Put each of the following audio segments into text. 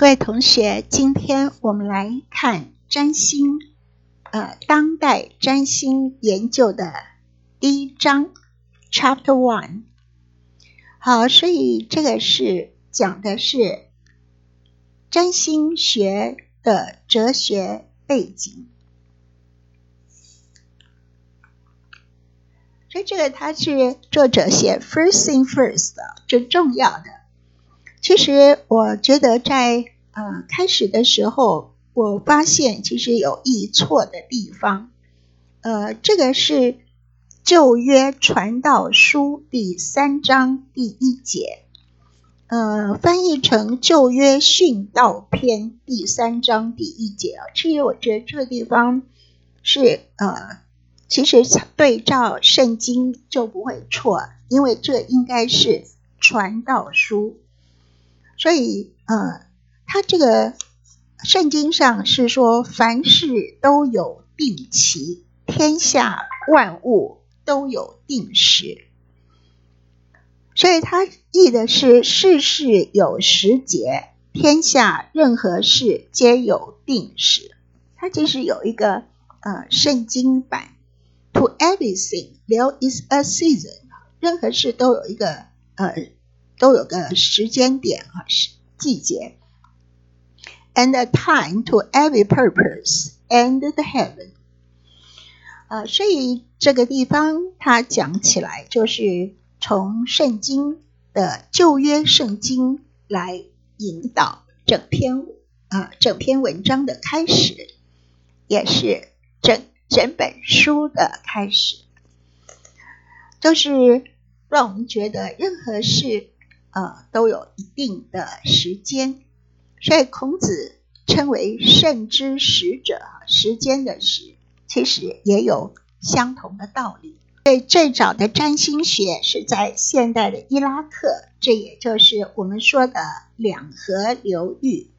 各位同学，今天我们来看占星，呃，当代占星研究的第一章，Chapter One。好，所以这个是讲的是占星学的哲学背景。所以这个它是作者写 First thing first 的，最重要的。其实我觉得在呃开始的时候，我发现其实有易错的地方。呃，这个是旧约传道书第三章第一节，呃，翻译成旧约训道篇第三章第一节啊。其实我觉得这个地方是呃，其实对照圣经就不会错，因为这应该是传道书。所以，呃，他这个圣经上是说，凡事都有定期，天下万物都有定时。所以，他译的是世事有时节，天下任何事皆有定时。它其实有一个呃圣经版，To everything there is a season，任何事都有一个呃。都有个时间点啊，是季节。And a time to every purpose and the heaven。呃，所以这个地方它讲起来，就是从圣经的旧约圣经来引导整篇啊整篇文章的开始，也是整整本书的开始，就是让我们觉得任何事。呃，都有一定的时间，所以孔子称为圣之时者，时间的时，其实也有相同的道理。所以最早的占星学是在现代的伊拉克，这也就是我们说的两河流域。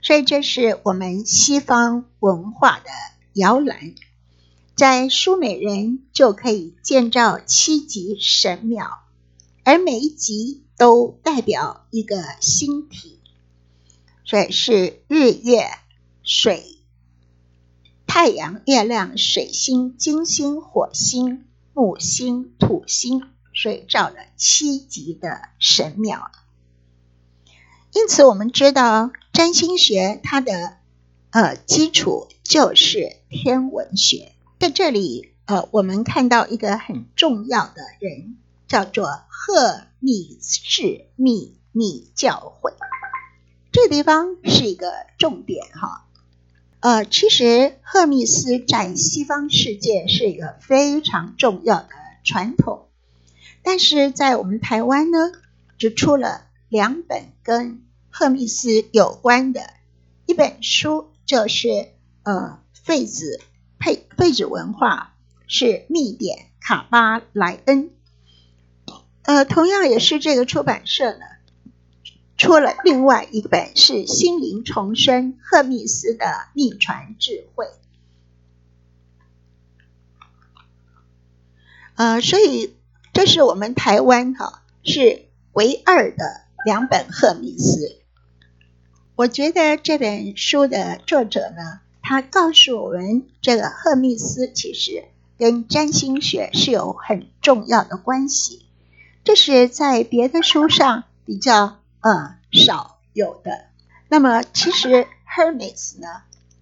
所以这是我们西方文化的摇篮，在苏美人就可以建造七级神庙，而每一级。都代表一个星体，所以是日月水、太阳、月亮、水星、金星、火星、木星、土星，所以造了七级的神庙。因此，我们知道占星学它的呃基础就是天文学。在这里，呃，我们看到一个很重要的人，叫做赫。密士秘密教会，这地方是一个重点哈。呃，其实赫密斯在西方世界是一个非常重要的传统，但是在我们台湾呢，只出了两本跟赫密斯有关的，一本书就是呃废子配废子文化是密典卡巴莱恩。呃，同样也是这个出版社呢，出了另外一本是《心灵重生：赫密斯的秘传智慧》。呃，所以这是我们台湾哈是唯二的两本赫密斯。我觉得这本书的作者呢，他告诉我们，这个赫密斯其实跟占星学是有很重要的关系。这是在别的书上比较呃少有的。那么其实 Hermes 呢，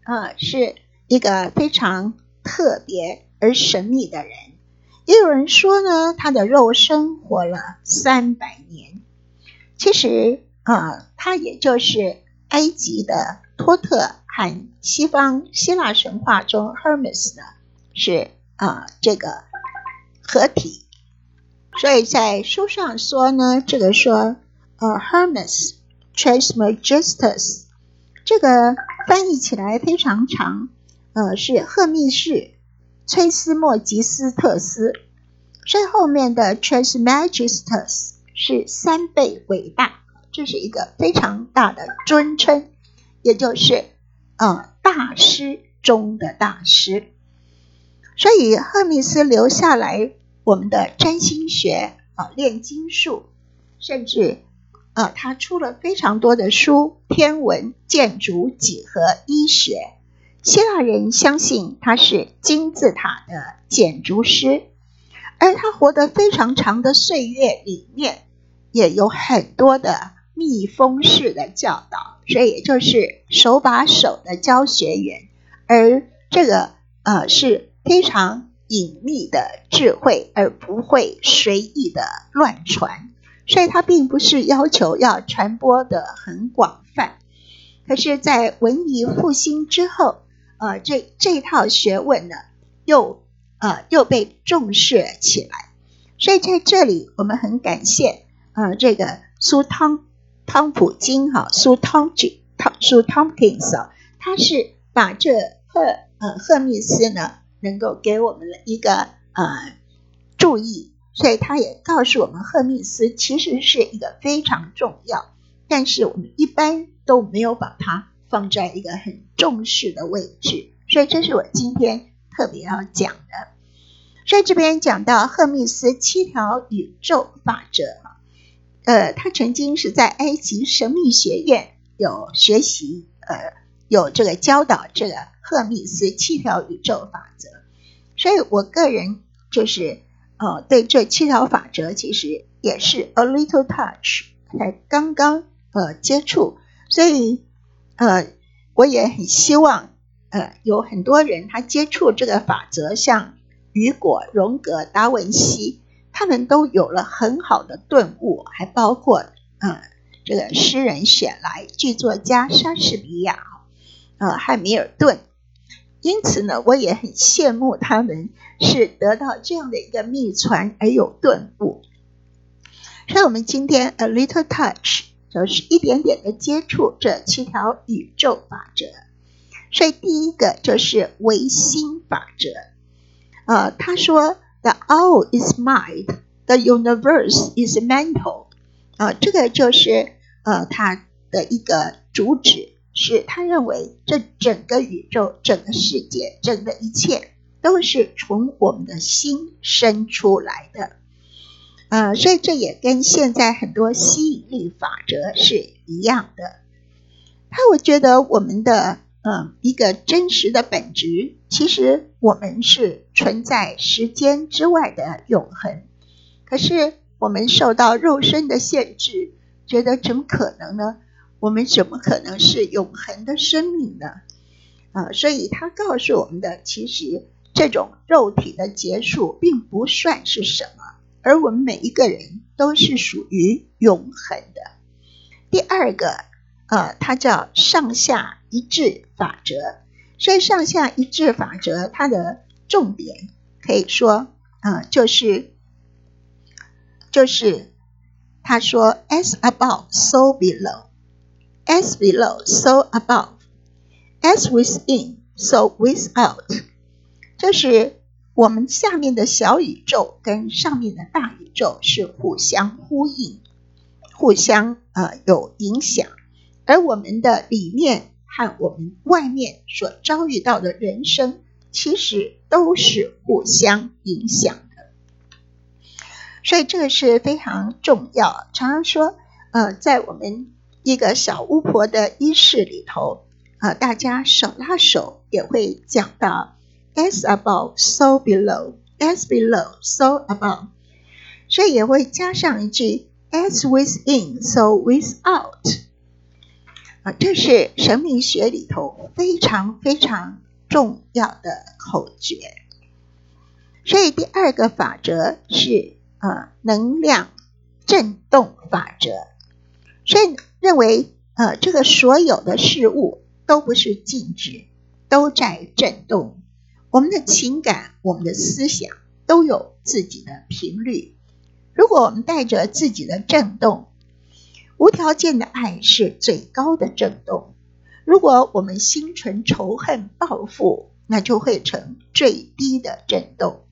呃是一个非常特别而神秘的人。也有人说呢，他的肉身活了三百年。其实啊，他也就是埃及的托特和西方希腊神话中 Hermes 呢是啊这个合体。所以在书上说呢，这个说，呃，Hermes Trismegistus，这个翻译起来非常长，呃，是赫密士崔斯莫吉斯特斯，所以后面的 Trismegistus 是三倍伟大，这是一个非常大的尊称，也就是呃大师中的大师，所以赫密斯留下来。我们的占星学啊，炼金术，甚至啊，他出了非常多的书，天文、建筑、几何、医学。希腊人相信他是金字塔的建筑师，而他活得非常长的岁月里面，也有很多的密封式的教导，所以也就是手把手的教学员。而这个呃是非常隐秘的智慧，而不会随意的乱传。所以，他并不是要求要传播的很广泛。可是，在文艺复兴之后，呃，这这套学问呢，又呃又被重视起来。所以，在这里，我们很感谢呃这个苏汤汤普金哈苏汤吉汤苏汤普金斯，他是把这赫呃赫密斯呢，能够给我们了一个呃注意。所以他也告诉我们，赫密斯其实是一个非常重要，但是我们一般都没有把它放在一个很重视的位置。所以这是我今天特别要讲的。所以这边讲到赫密斯七条宇宙法则，呃，他曾经是在埃及神秘学院有学习，呃，有这个教导这个赫密斯七条宇宙法则。所以我个人就是。呃，对这七条法则其实也是 a little touch，才刚刚呃接触，所以呃我也很希望呃有很多人他接触这个法则，像雨果、荣格、达文西，他们都有了很好的顿悟，还包括呃这个诗人选来剧作家莎士比亚，呃汉密尔顿。因此呢，我也很羡慕他们是得到这样的一个秘传而有顿悟。所以，我们今天 a little touch 就是一点点的接触这七条宇宙法则。所以，第一个就是唯心法则。呃，他说：“The all is mind, the universe is mental。”啊，这个就是呃他的一个主旨。是他认为这整个宇宙、整个世界、整个一切都是从我们的心生出来的，呃，所以这也跟现在很多吸引力法则是一样的。他我觉得我们的嗯一个真实的本质，其实我们是存在时间之外的永恒，可是我们受到肉身的限制，觉得怎么可能呢？我们怎么可能是永恒的生命呢？啊，所以他告诉我们的，其实这种肉体的结束并不算是什么，而我们每一个人都是属于永恒的。第二个，呃，它叫上下一致法则。所以上下一致法则它的重点可以说，啊，就是就是他说，as above, so below。As below, so above. As within, so without. 这是我们下面的小宇宙跟上面的大宇宙是互相呼应、互相呃有影响，而我们的里面和我们外面所遭遇到的人生，其实都是互相影响的。所以这个是非常重要。常常说，呃，在我们一个小巫婆的仪式里头，啊，大家手拉手也会讲到，as above so below，as below so above，所以也会加上一句，as within so without，啊，这是神秘学里头非常非常重要的口诀。所以第二个法则是啊，能量振动法则，所以。认为，呃，这个所有的事物都不是静止，都在震动。我们的情感、我们的思想都有自己的频率。如果我们带着自己的震动，无条件的爱是最高的震动。如果我们心存仇恨、报复，那就会成最低的震动。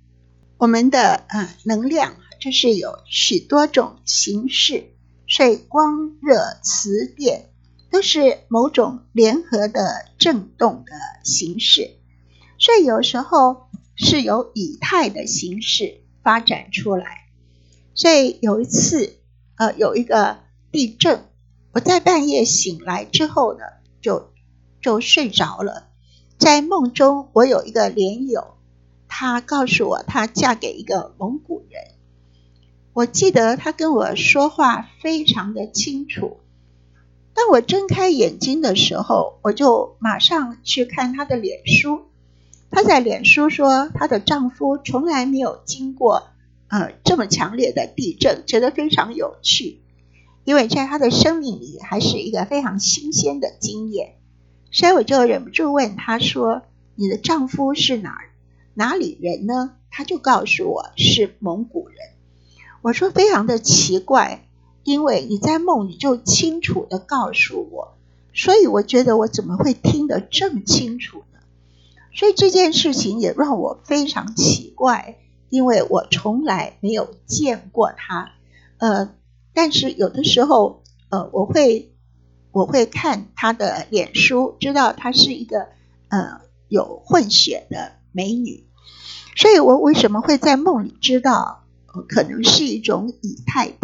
我们的呃能量，这是有许多种形式。水、光、热、磁、电，都是某种联合的振动的形式，所以有时候是由以太的形式发展出来。所以有一次，呃，有一个地震。我在半夜醒来之后呢，就就睡着了。在梦中，我有一个莲友，她告诉我她嫁给一个蒙古人。我记得她跟我说话非常的清楚。当我睁开眼睛的时候，我就马上去看她的脸书。她在脸书说，她的丈夫从来没有经过呃这么强烈的地震，觉得非常有趣，因为在她的生命里还是一个非常新鲜的经验。所以我就忍不住问他说：“你的丈夫是哪哪里人呢？”他就告诉我是蒙古人。我说非常的奇怪，因为你在梦里就清楚的告诉我，所以我觉得我怎么会听得这么清楚呢？所以这件事情也让我非常奇怪，因为我从来没有见过他。呃，但是有的时候，呃，我会。我会看她的脸书，知道她是一个呃有混血的美女，所以我为什么会在梦里知道，可能是一种以太体，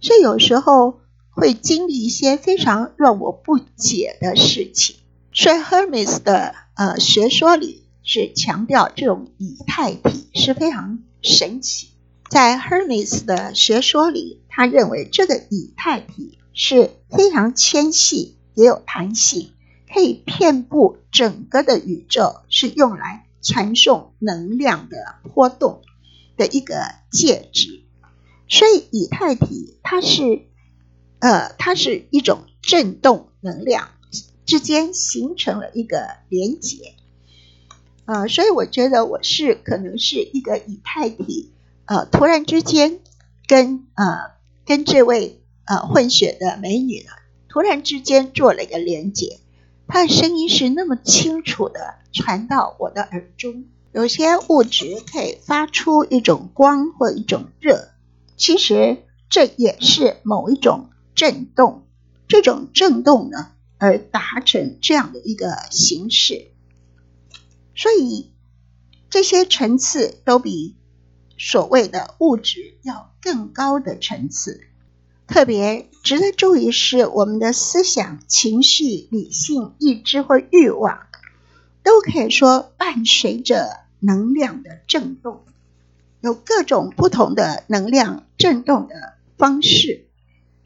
所以有时候会经历一些非常让我不解的事情。所以 Hermes 的呃学说里是强调这种以太体是非常神奇，在 Hermes 的学说里，他认为这个以太体。是非常纤细，也有弹性，可以遍布整个的宇宙，是用来传送能量的波动的一个介质。所以以太体它是，呃，它是一种振动能量之间形成了一个连接。呃，所以我觉得我是可能是一个以太体，呃，突然之间跟呃跟这位。呃，混血的美女呢，突然之间做了一个连接，她的声音是那么清楚的传到我的耳中。有些物质可以发出一种光或一种热，其实这也是某一种震动。这种震动呢，而达成这样的一个形式。所以这些层次都比所谓的物质要更高的层次。特别值得注意是，我们的思想、情绪、理性、意志或欲望，都可以说伴随着能量的震动，有各种不同的能量震动的方式。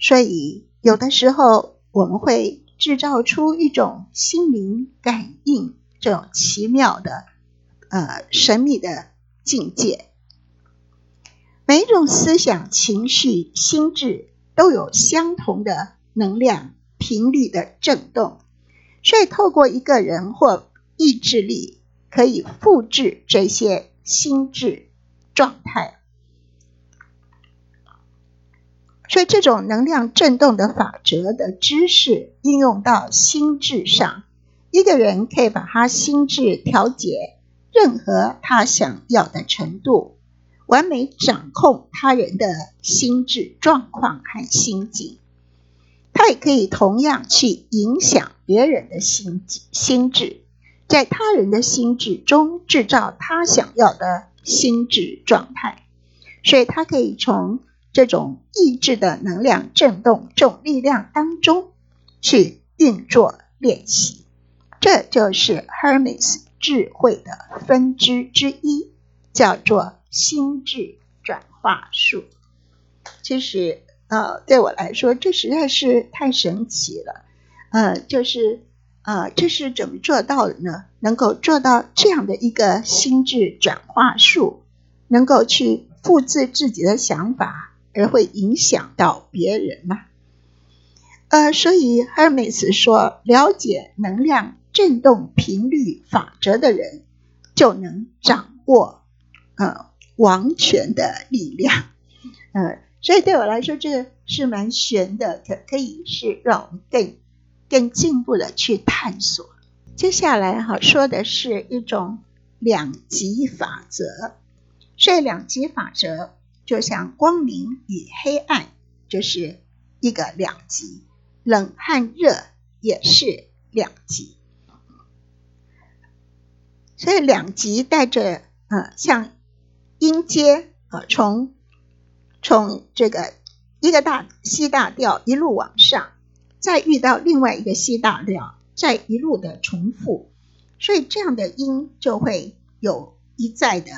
所以，有的时候我们会制造出一种心灵感应这种奇妙的、呃神秘的境界。每一种思想、情绪、心智。都有相同的能量频率的震动，所以透过一个人或意志力可以复制这些心智状态。所以这种能量振动的法则的知识应用到心智上，一个人可以把他心智调节任何他想要的程度。完美掌控他人的心智状况和心境，他也可以同样去影响别人的心心智，在他人的心智中制造他想要的心智状态，所以他可以从这种意志的能量振动这种力量当中去运作练习，这就是 Hermes 智慧的分支之一，叫做。心智转化术，其实呃，对我来说，这实在是太神奇了。呃，就是呃，这是怎么做到的呢？能够做到这样的一个心智转化术，能够去复制自己的想法，而会影响到别人吗？呃，所以 Hermes 说，了解能量振动频率法则的人，就能掌握呃。王权的力量，呃，所以对我来说，这是蛮玄的，可可以是让我们更更进一步的去探索。接下来哈说的是一种两极法则，所以两极法则就像光明与黑暗，就是一个两极，冷和热也是两极，所以两极带着呃像。音阶呃，从从这个一个大 C 大调一路往上，再遇到另外一个西大调，再一路的重复，所以这样的音就会有一再的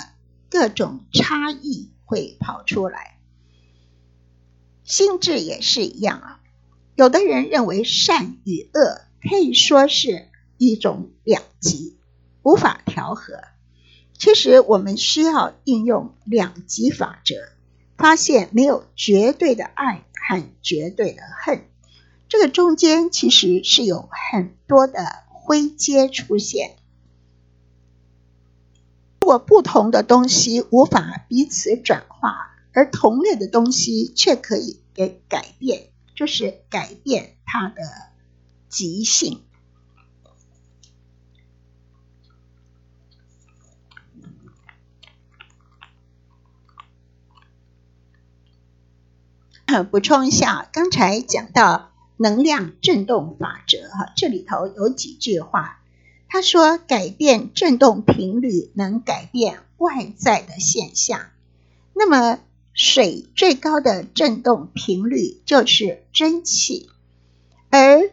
各种差异会跑出来。心智也是一样啊，有的人认为善与恶可以说是一种两极，无法调和。其实我们需要应用两极法则，发现没有绝对的爱和绝对的恨，这个中间其实是有很多的灰阶出现。如果不同的东西无法彼此转化，而同类的东西却可以给改变，就是改变它的极性。补充一下，刚才讲到能量振动法则哈，这里头有几句话，他说改变振动频率能改变外在的现象。那么水最高的振动频率就是蒸汽，而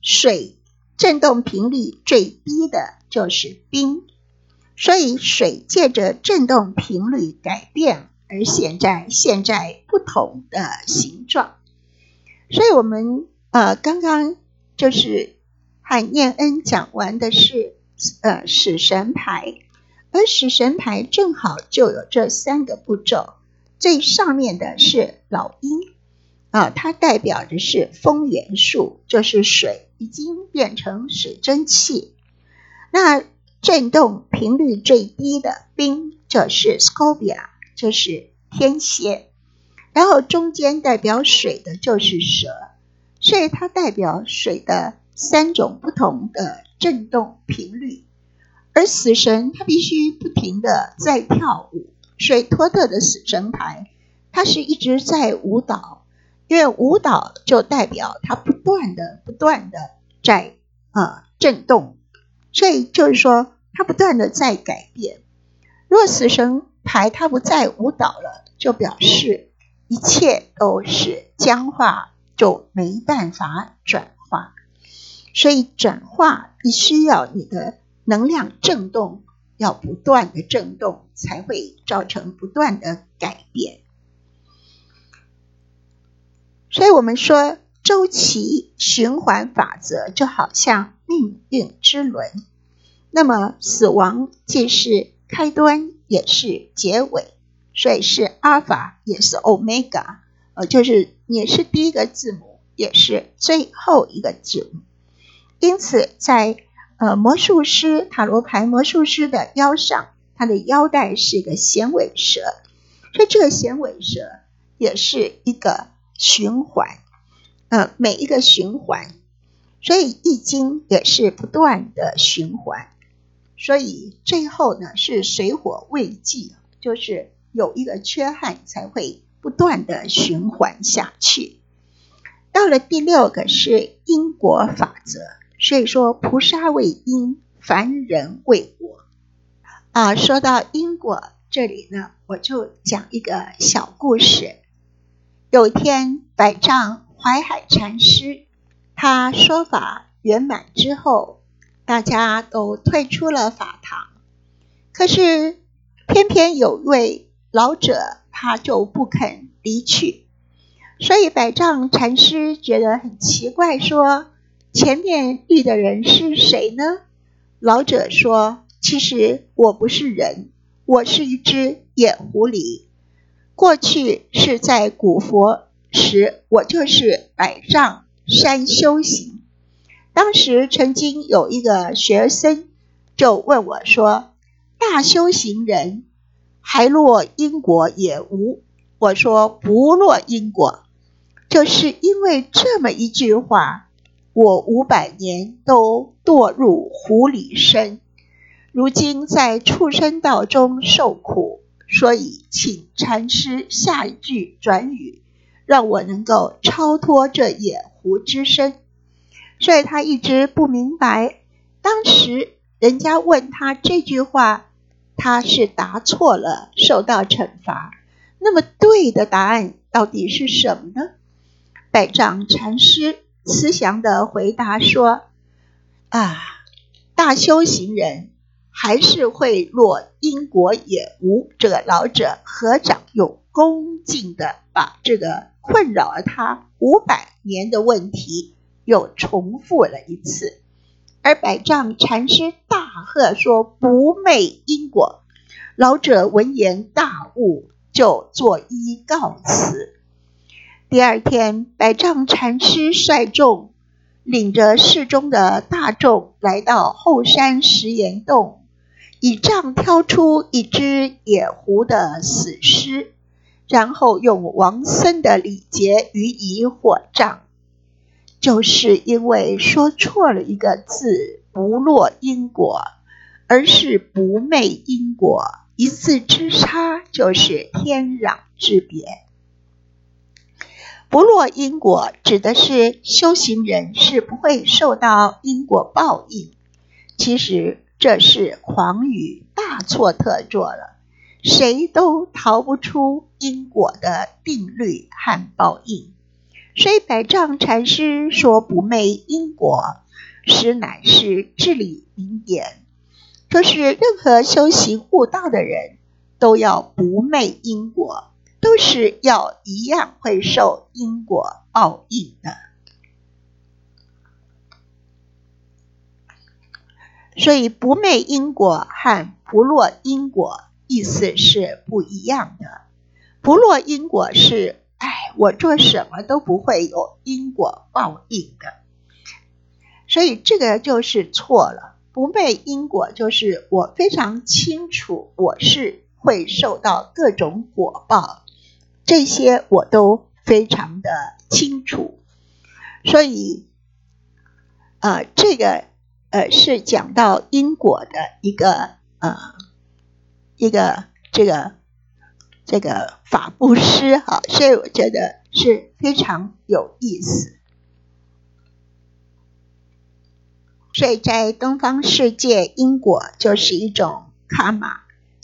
水振动频率最低的就是冰，所以水借着振动频率改变。而现在现在不同的形状，所以我们呃刚刚就是和念恩讲完的是呃死神牌，而死神牌正好就有这三个步骤，最上面的是老鹰啊，它代表的是风元素，就是水已经变成水蒸气，那振动频率最低的冰就是 Scorpio。就是天蝎，然后中间代表水的就是蛇，所以它代表水的三种不同的振动频率。而死神他必须不停的在跳舞，水托特的死神牌，它是一直在舞蹈，因为舞蹈就代表它不断的、不断的在啊震动，所以就是说它不断的在改变。若死神。牌它不再舞蹈了，就表示一切都是僵化，就没办法转化。所以转化必须要你的能量振动要不断的振动，才会造成不断的改变。所以我们说周期循环法则就好像命运之轮，那么死亡既是开端。也是结尾，所以是阿尔法，也是欧米伽，呃，就是也是第一个字母，也是最后一个字母。因此，在呃魔术师塔罗牌魔术师的腰上，它的腰带是一个衔尾蛇，所以这个衔尾蛇也是一个循环，呃，每一个循环，所以易经也是不断的循环。所以最后呢是水火未济，就是有一个缺憾才会不断的循环下去。到了第六个是因果法则，所以说菩萨为因，凡人为果。啊，说到因果这里呢，我就讲一个小故事。有一天，百丈怀海禅师他说法圆满之后。大家都退出了法堂，可是偏偏有位老者，他就不肯离去。所以百丈禅师觉得很奇怪，说：“前面遇的人是谁呢？”老者说：“其实我不是人，我是一只野狐狸。过去是在古佛时，我就是百丈山修行。”当时曾经有一个学生就问我说：“大修行人还落因果也无？”我说：“不落因果，就是因为这么一句话，我五百年都堕入狐狸身，如今在畜生道中受苦，所以请禅师下一句转语，让我能够超脱这野狐之身。”所以他一直不明白，当时人家问他这句话，他是答错了，受到惩罚。那么对的答案到底是什么呢？百丈禅师慈祥的回答说：“啊，大修行人还是会落因果也无。”这个老者合掌又恭敬的把这个困扰了他五百年的问题又重复了一次。而百丈禅师大喝说：“不昧因果！”老者闻言大悟，就作揖告辞。第二天，百丈禅师率众领着寺中的大众来到后山石岩洞，以杖挑出一只野狐的死尸，然后用王僧的礼节予以火葬。就是因为说错了一个字。不落因果，而是不昧因果，一字之差就是天壤之别。不落因果指的是修行人是不会受到因果报应。其实这是狂语，大错特错了。谁都逃不出因果的定律和报应。所以百丈禅师说不昧因果。实乃是至理名言，可是任何修行悟道的人都要不昧因果，都是要一样会受因果报应的。所以不昧因果和不落因果意思是不一样的。不落因果是，哎，我做什么都不会有因果报应的。所以这个就是错了，不昧因果就是我非常清楚我是会受到各种果报，这些我都非常的清楚。所以，呃，这个呃是讲到因果的一个呃一个这个这个法布施哈，所以我觉得是非常有意思。所以在东方世界，因果就是一种卡玛。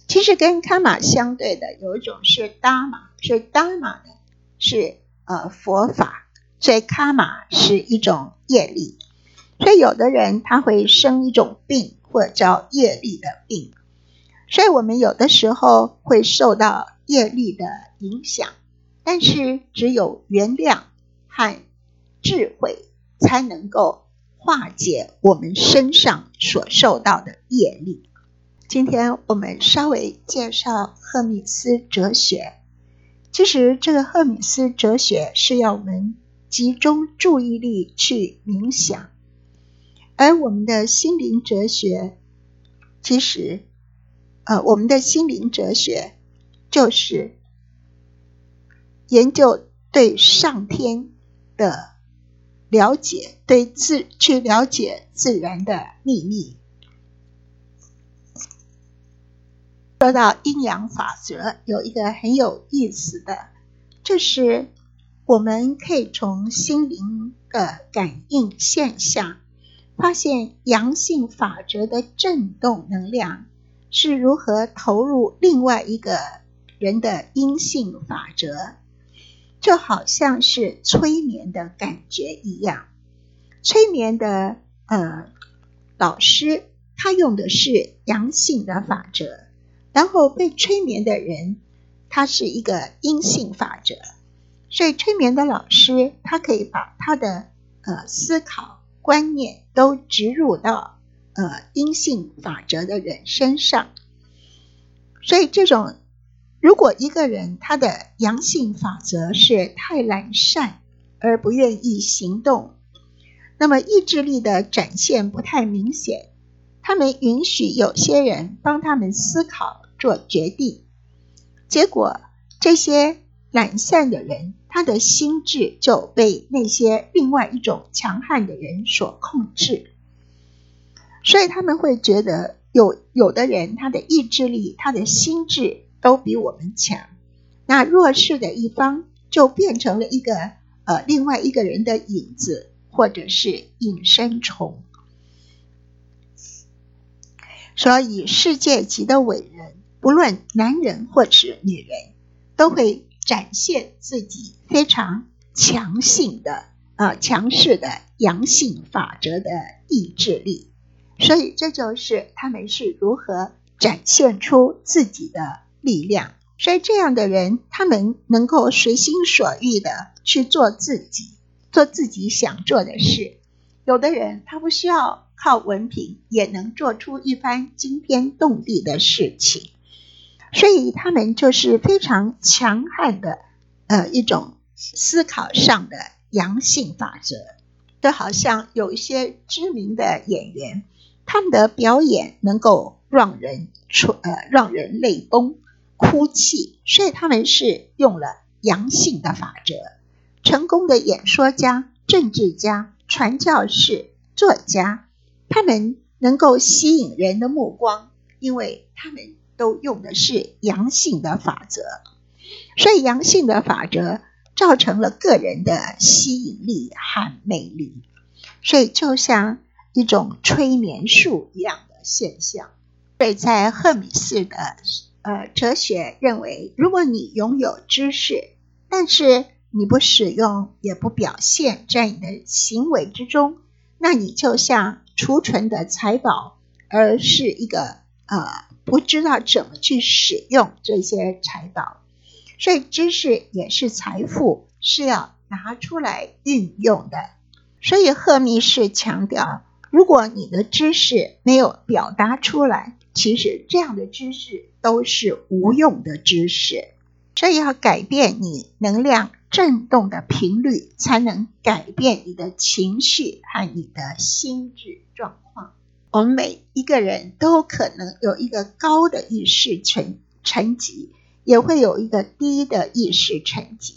其实跟卡玛相对的有一种是达玛，所以达玛呢是呃佛法，所以卡玛是一种业力。所以有的人他会生一种病，或者叫业力的病。所以我们有的时候会受到业力的影响，但是只有原谅和智慧才能够。化解我们身上所受到的业力。今天我们稍微介绍赫米斯哲学。其实这个赫米斯哲学是要我们集中注意力去冥想，而我们的心灵哲学，其实，呃，我们的心灵哲学就是研究对上天的。了解对自去了解自然的秘密。说到阴阳法则，有一个很有意思的，就是我们可以从心灵的感应现象，发现阳性法则的振动能量是如何投入另外一个人的阴性法则。就好像是催眠的感觉一样，催眠的呃老师他用的是阳性的法则，然后被催眠的人他是一个阴性法则，所以催眠的老师他可以把他的呃思考观念都植入到呃阴性法则的人身上，所以这种。如果一个人他的阳性法则是太懒散而不愿意行动，那么意志力的展现不太明显，他们允许有些人帮他们思考做决定，结果这些懒散的人他的心智就被那些另外一种强悍的人所控制，所以他们会觉得有有的人他的意志力他的心智。都比我们强，那弱势的一方就变成了一个呃另外一个人的影子，或者是隐身虫。所以世界级的伟人，不论男人或是女人，都会展现自己非常强性的、呃强势的阳性法则的意志力。所以，这就是他们是如何展现出自己的力量。所以，这样的人，他们能够随心所欲的去做自己，做自己想做的事。有的人，他不需要靠文凭，也能做出一番惊天动地的事情。所以，他们就是非常强悍的，呃，一种思考上的阳性法则。就好像有一些知名的演员。他们的表演能够让人出呃让人泪崩、哭泣，所以他们是用了阳性的法则。成功的演说家、政治家、传教士、作家，他们能够吸引人的目光，因为他们都用的是阳性的法则。所以，阳性的法则造成了个人的吸引力和魅力。所以，就像。一种催眠术一样的现象，所以在赫米斯的呃哲学认为，如果你拥有知识，但是你不使用也不表现在你的行为之中，那你就像储存的财宝，而是一个呃不知道怎么去使用这些财宝。所以知识也是财富，是要拿出来运用的。所以赫密士强调。如果你的知识没有表达出来，其实这样的知识都是无用的知识。所以要改变你能量振动的频率，才能改变你的情绪和你的心智状况。我们每一个人都可能有一个高的意识层层级，也会有一个低的意识层级，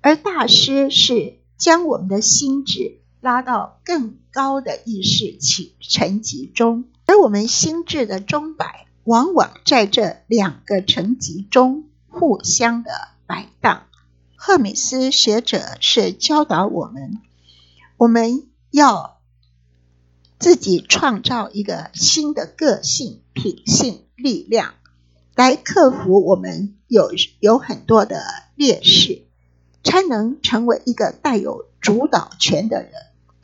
而大师是将我们的心智。拉到更高的意识层层级中，而我们心智的钟摆往往在这两个层级中互相的摆荡。赫米斯学者是教导我们，我们要自己创造一个新的个性、品性、力量，来克服我们有有很多的劣势，才能成为一个带有主导权的人。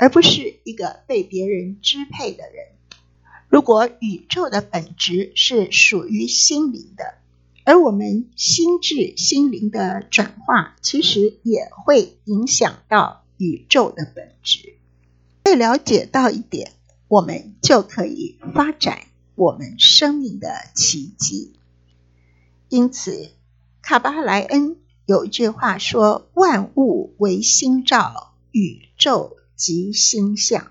而不是一个被别人支配的人。如果宇宙的本质是属于心灵的，而我们心智心灵的转化，其实也会影响到宇宙的本质。被了解到一点，我们就可以发展我们生命的奇迹。因此，卡巴莱恩有一句话说：“万物为心照，宇宙。”及星象。